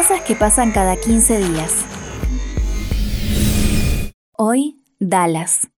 Cosas que pasan cada 15 días. Hoy, Dallas.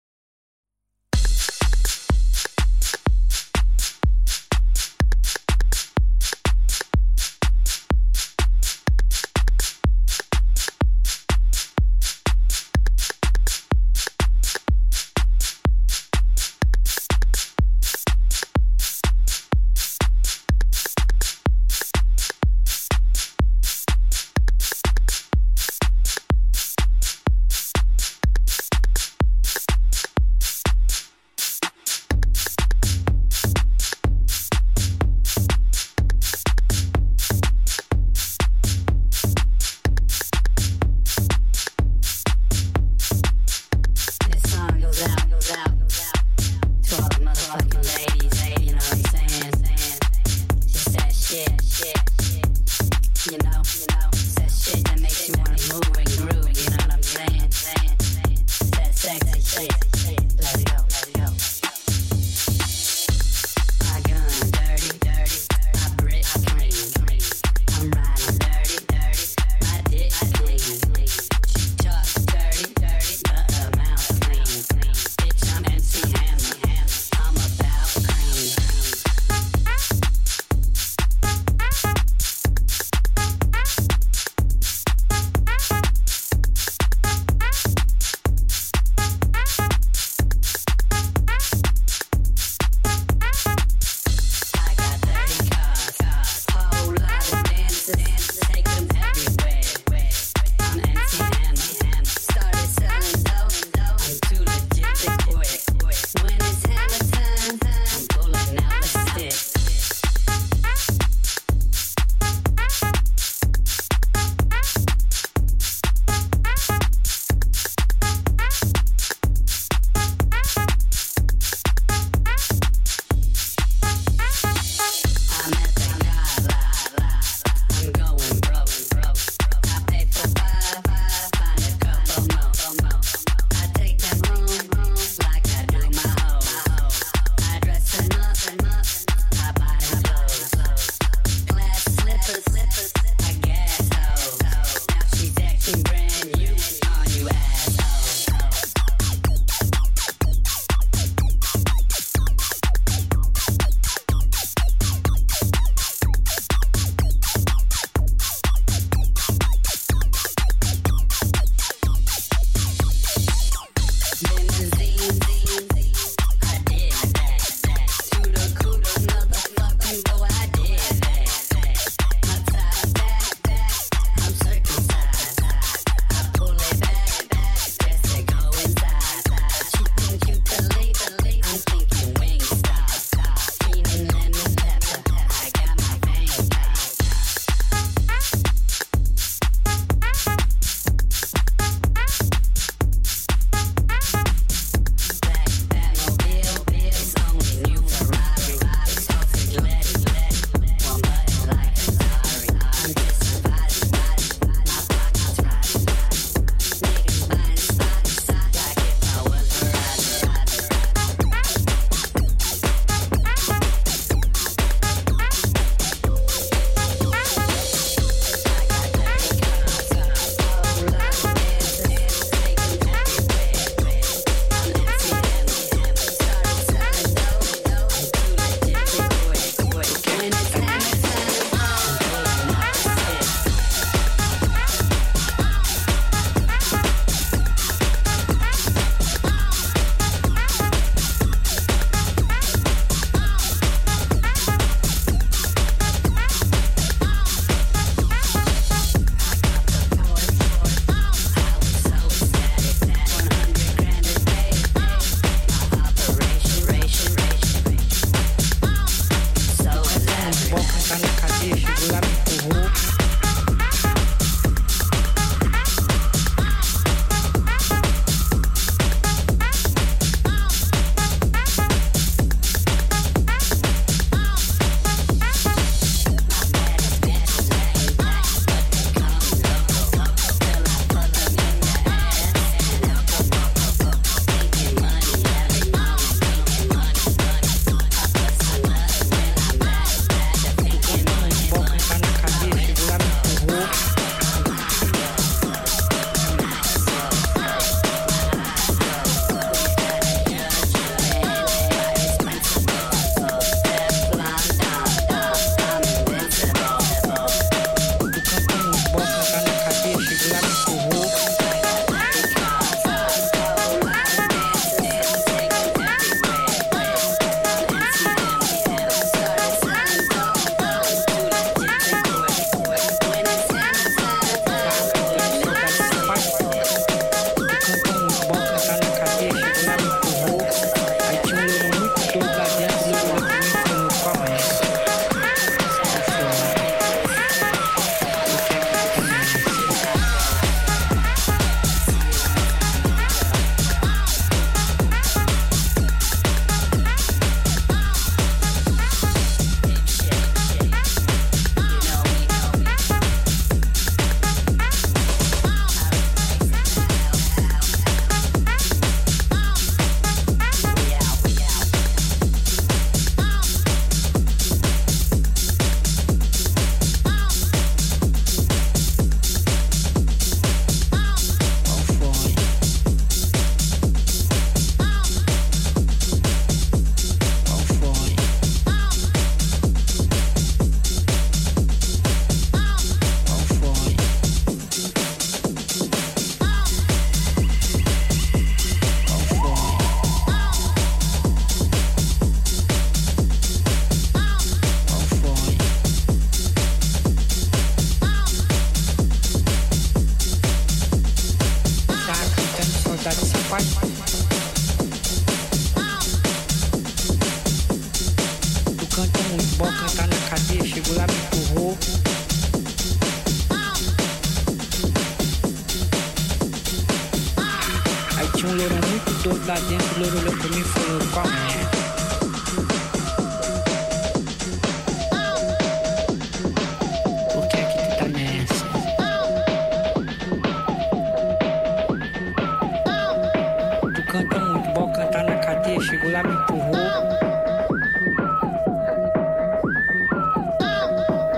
canta muito, bom cantar na cadeia, chegou lá, me empurrou.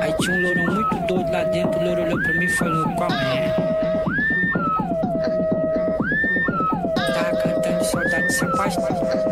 Aí tinha um lourão muito doido lá dentro, o louro olhou pra mim e falou, qual é? Tava cantando saudade, se apaixonou.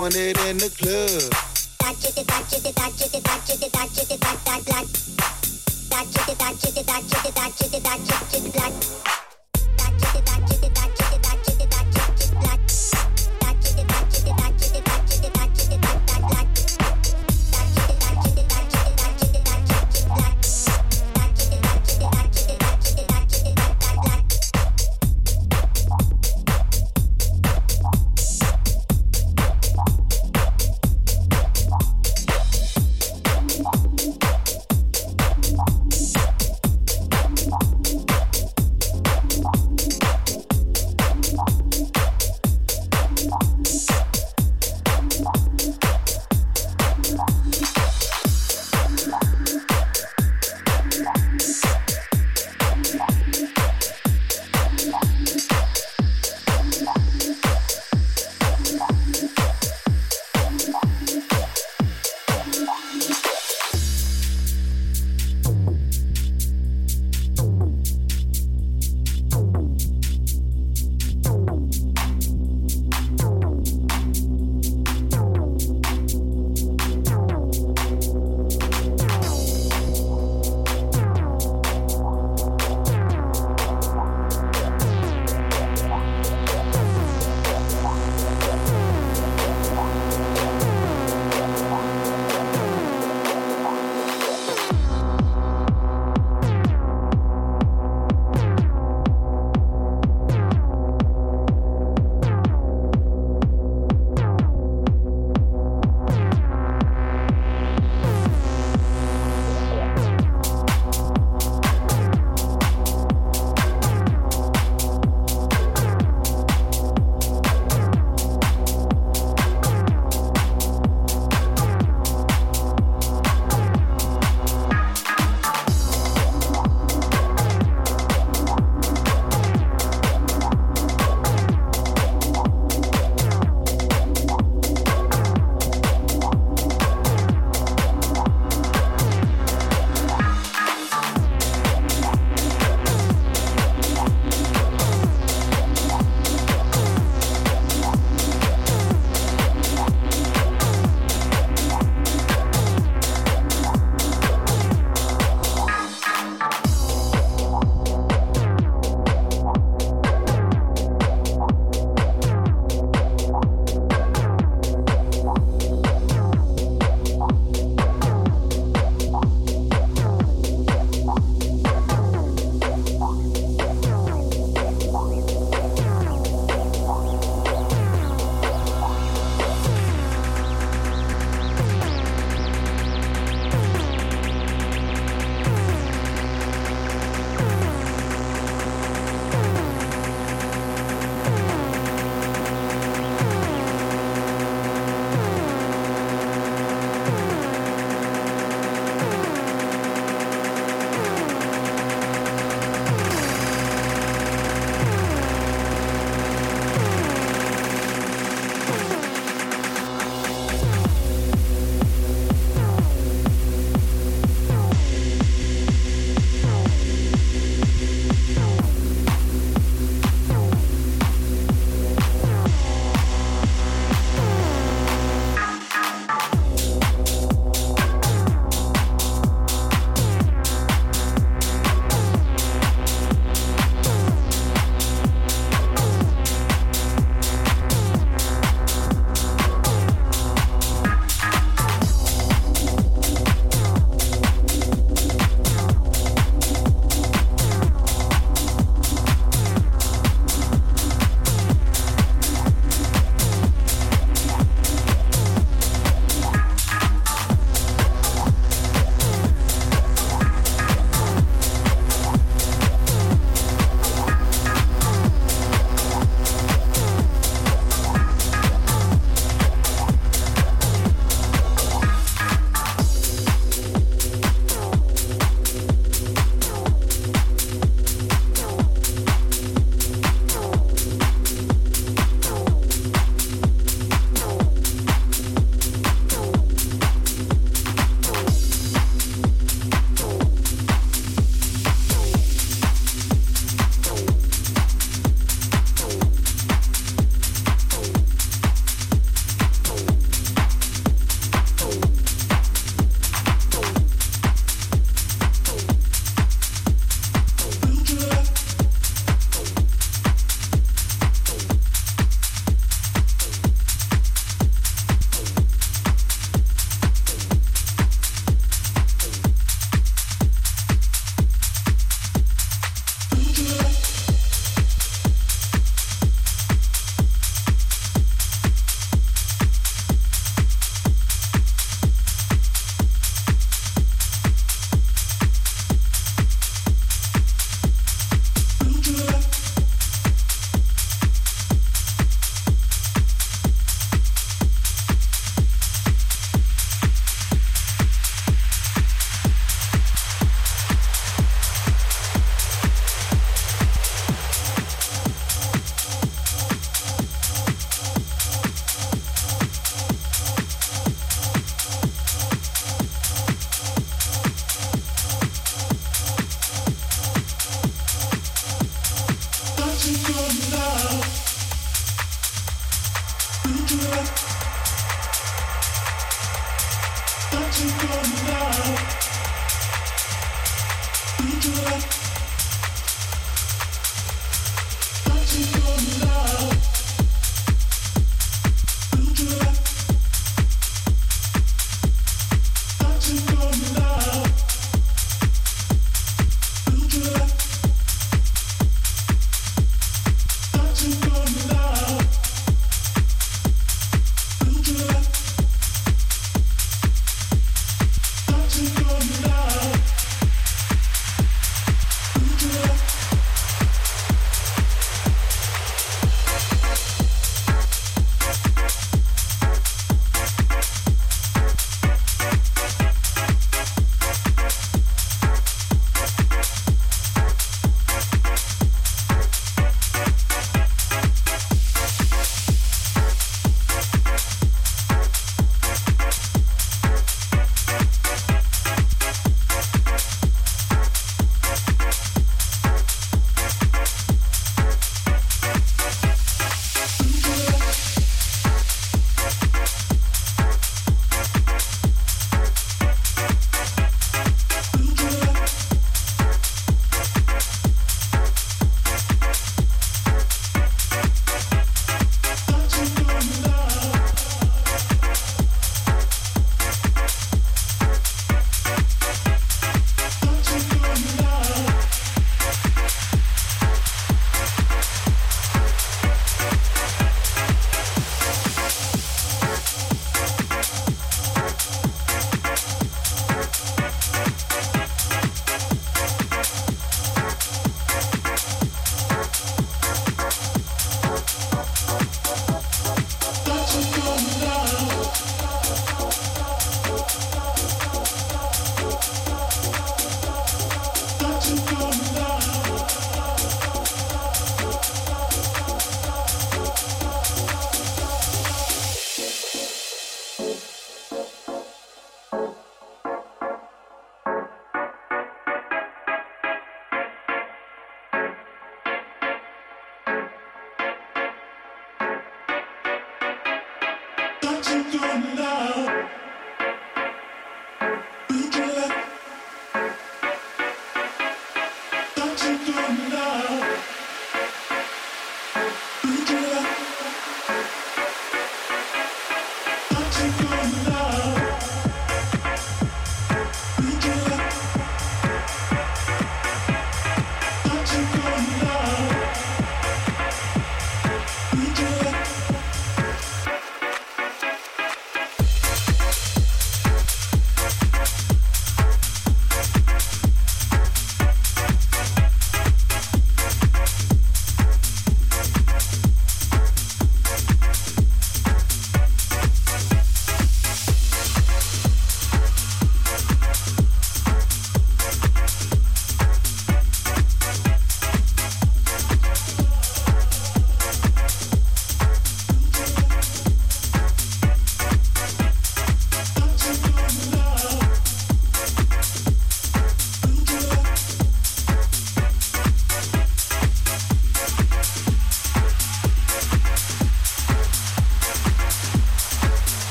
doing it in the club. Dot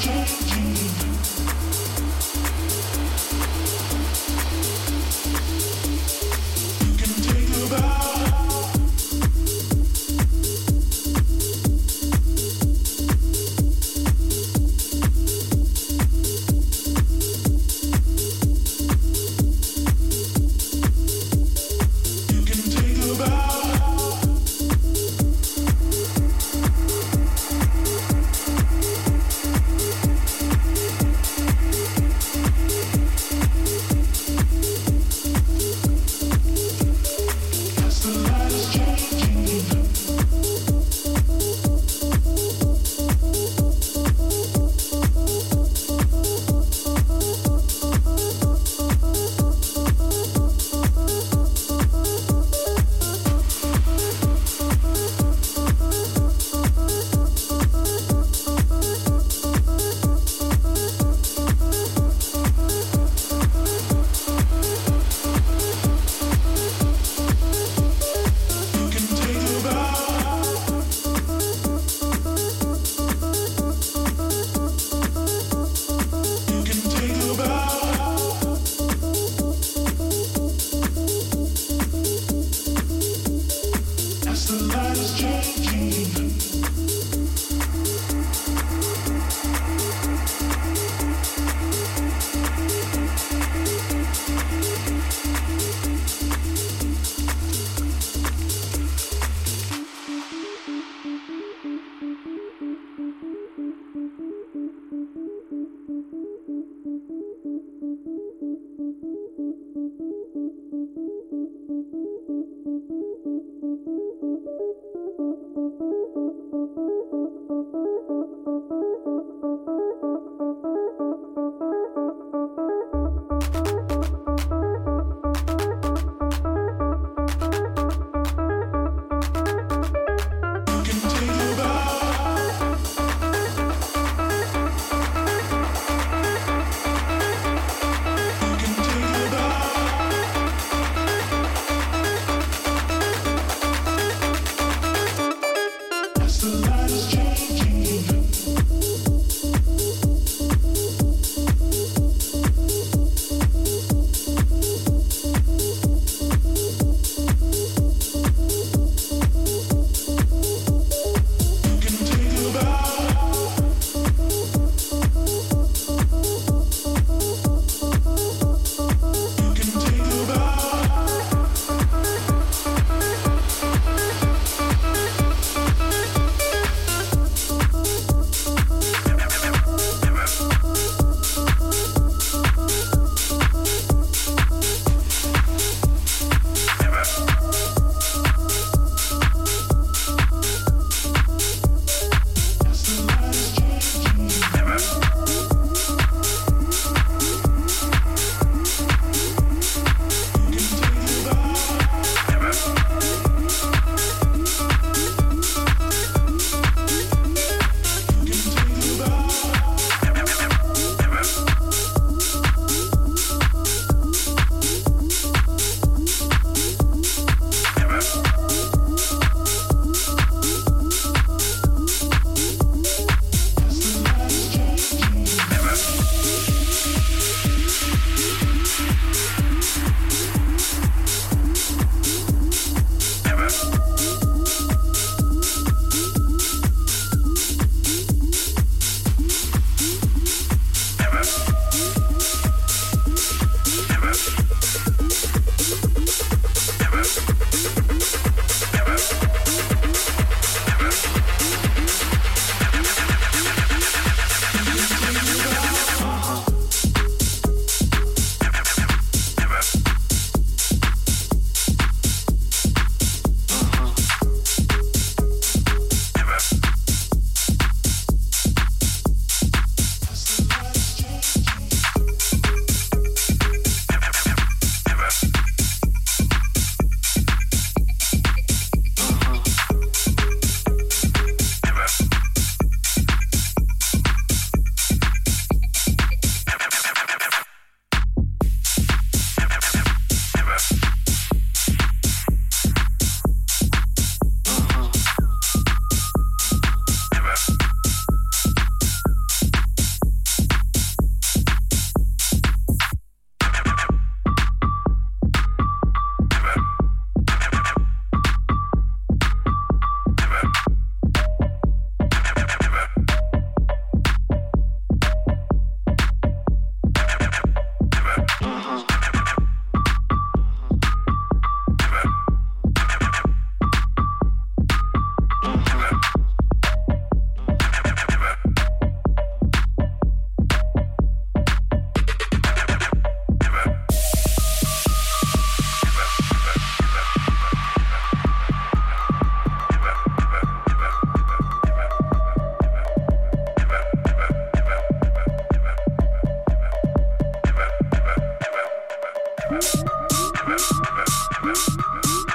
Just to you.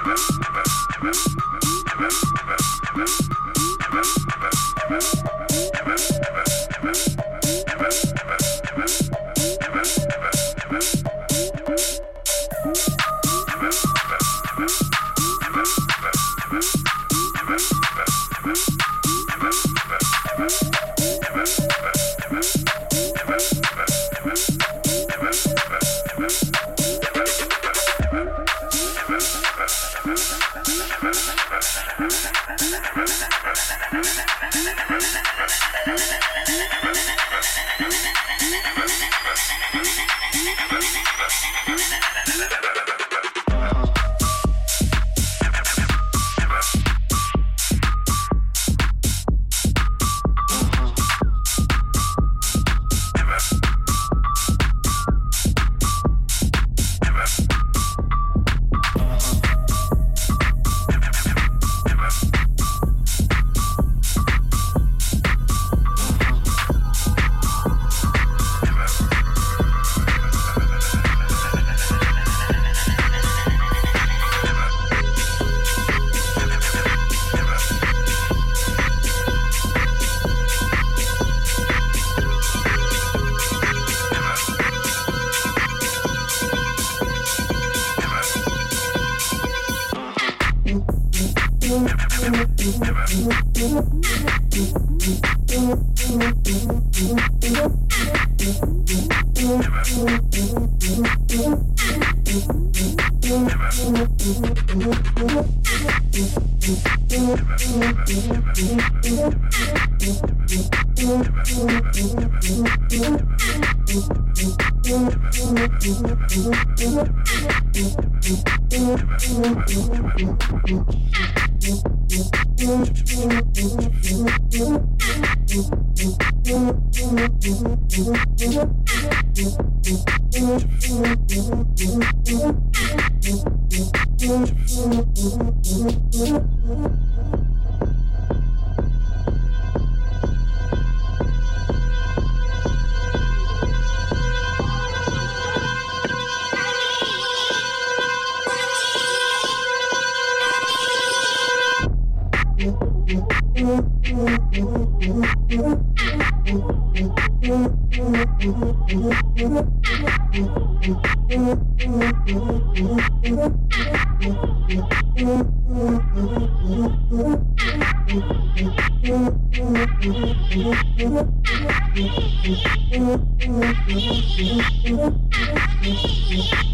twist, twist, twist. Never.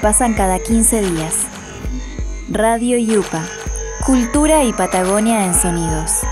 pasan cada 15 días. Radio Yupa. Cultura y Patagonia en sonidos.